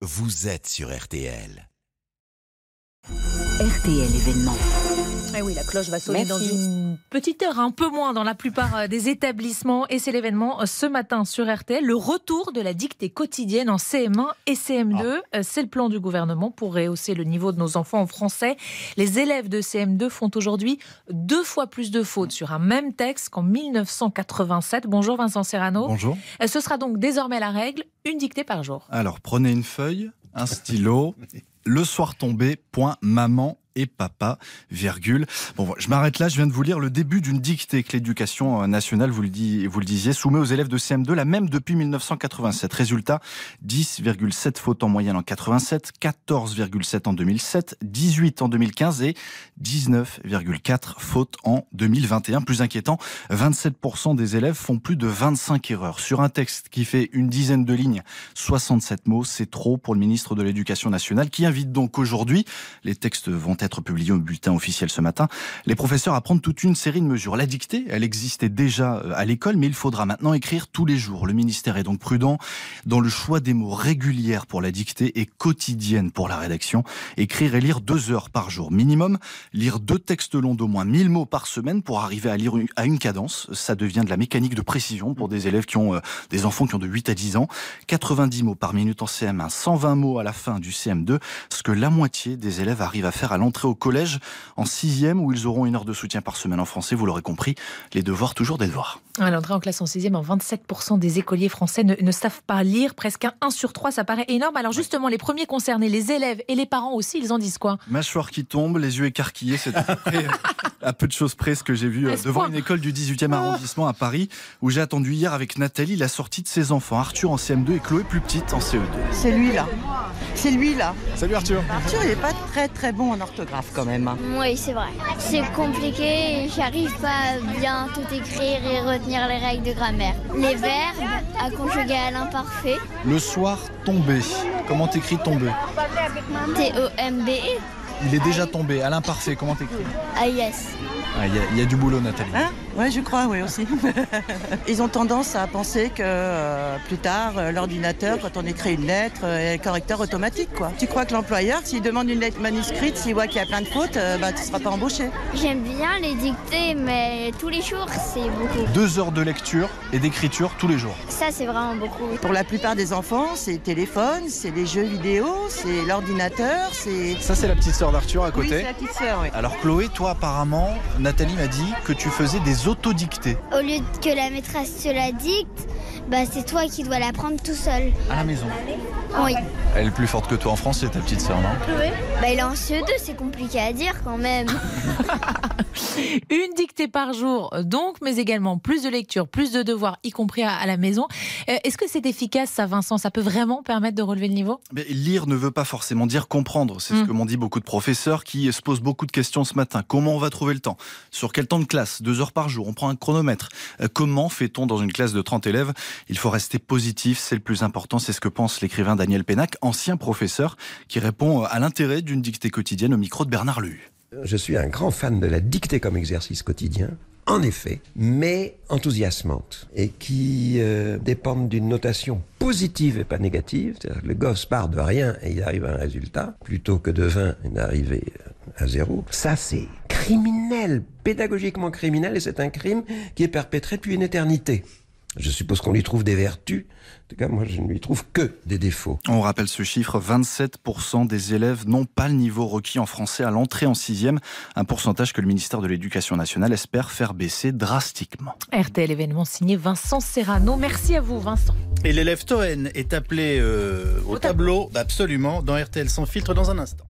vous êtes sur RTL. RTL événement. Eh oui, la cloche va sonner dans une petite heure, un peu moins dans la plupart euh, des établissements. Et c'est l'événement euh, ce matin sur RTL, le retour de la dictée quotidienne en CM1 et CM2. Euh, C'est le plan du gouvernement pour rehausser le niveau de nos enfants en français. Les élèves de CM2 font aujourd'hui deux fois plus de fautes sur un même texte qu'en 1987. Bonjour Vincent Serrano. Bonjour. Ce sera donc désormais la règle, une dictée par jour. Alors, prenez une feuille, un stylo, le soir tombé, point, maman et papa, virgule. Bon, je m'arrête là, je viens de vous lire le début d'une dictée que l'éducation nationale, vous le, dit, vous le disiez, soumet aux élèves de CM2, la même depuis 1987. Résultat, 10,7 fautes en moyenne en 87, 14,7 en 2007, 18 en 2015 et 19,4 fautes en 2021. Plus inquiétant, 27% des élèves font plus de 25 erreurs. Sur un texte qui fait une dizaine de lignes, 67 mots, c'est trop pour le ministre de l'Éducation nationale qui invite donc aujourd'hui, les textes vont être publiés au bulletin officiel ce matin, les professeurs à toute une série de mesures. La dictée, elle existait déjà à l'école, mais il faudra maintenant écrire tous les jours. Le ministère est donc prudent dans le choix des mots régulières pour la dictée et quotidienne pour la rédaction. Écrire et lire deux heures par jour minimum, lire deux textes longs d'au moins 1000 mots par semaine pour arriver à lire à une cadence. Ça devient de la mécanique de précision pour des élèves qui ont euh, des enfants qui ont de 8 à 10 ans. 90 mots par minute en CM1, 120 mots à la fin du CM2, ce que la moitié des élèves arrivent à faire à l'entrée au collège en sixième où ils auront une heure de soutien par semaine en français. Vous l'aurez compris, les devoirs toujours des devoirs. À l'entrée en classe en sixième, 27% des écoliers français ne, ne, savent pas lire, presque un 1 sur 3, ça paraît énorme. Alors justement, les premiers concernés, les élèves et les parents aussi, ils en disent quoi? Mâchoire qui tombe, les yeux écarquillés, c'est à, à, peu de choses près ce que j'ai vu euh, devant une école du 18e arrondissement à Paris, où j'ai attendu hier avec Nathalie la sortie de ses enfants, Arthur en CM2 et Chloé plus petite en CE2. C'est lui là. C'est lui là. Salut Arthur. Arthur, il n'est pas très très bon en orthographe quand même. Oui, c'est vrai. C'est compliqué, j'arrive pas à bien tout écrire et retenir les règles de grammaire. Les verbes à conjuguer à l'imparfait. Le soir tombé. Comment t'écris tombé? T-O-M-B-E. Il est déjà tombé. À l'imparfait, comment t'écris? Ah yes. Il ah, y, y, a du boulot, Nathalie. Hein? Oui, je crois, oui aussi. Ils ont tendance à penser que euh, plus tard, euh, l'ordinateur, quand on écrit une lettre, euh, est correcteur automatique. Quoi. Tu crois que l'employeur, s'il demande une lettre manuscrite, s'il voit qu'il y a plein de fautes, euh, bah, tu ne seras pas embauché. J'aime bien les dictées, mais tous les jours, c'est beaucoup. Deux heures de lecture et d'écriture tous les jours. Ça, c'est vraiment beaucoup. Pour la plupart des enfants, c'est le téléphone, c'est les jeux vidéo, c'est l'ordinateur, c'est... Ça, c'est la petite sœur d'Arthur à côté. Oui, c'est la petite sœur, oui. Alors Chloé, toi, apparemment, Nathalie m'a dit que tu faisais des Au lieu que la maîtresse te la dicte, bah, c'est toi qui dois l'apprendre tout seul. À la maison Oui. Elle est plus forte que toi en France, c'est ta petite sœur, non? Oui. Bah, elle est en CE2, c'est compliqué à dire quand même. Une dictée par jour, donc, mais également plus de lecture, plus de devoirs, y compris à, à la maison. Euh, Est-ce que c'est efficace, ça, Vincent? Ça peut vraiment permettre de relever le niveau? Mais Lire ne veut pas forcément dire comprendre. C'est mmh. ce que m'ont dit beaucoup de professeurs qui se posent beaucoup de questions ce matin. Comment on va trouver le temps? Sur quel temps de classe? Deux heures par jour? On prend un chronomètre. Euh, comment fait-on dans une classe de 30 élèves? Il faut rester positif, c'est le plus important. C'est ce que pense l'écrivain Daniel Pénac, ancien professeur, qui répond à l'intérêt d'une dictée quotidienne au micro de Bernard Luhu. Je suis un grand fan de la dictée comme exercice quotidien, en effet, mais enthousiasmante et qui euh, dépendent d'une notation positive et pas négative. Le gosse part de rien et il arrive à un résultat, plutôt que de 20 et d'arriver à zéro. Ça, c'est criminel, pédagogiquement criminel, et c'est un crime qui est perpétré depuis une éternité. Je suppose qu'on lui trouve des vertus. En tout cas, moi, je ne lui trouve que des défauts. On rappelle ce chiffre 27% des élèves n'ont pas le niveau requis en français à l'entrée en sixième. Un pourcentage que le ministère de l'Éducation nationale espère faire baisser drastiquement. RTL événement signé Vincent Serrano. Merci à vous, Vincent. Et l'élève Toen est appelé euh, au, au, tableau, tableau. absolument, dans RTL sans filtre dans un instant.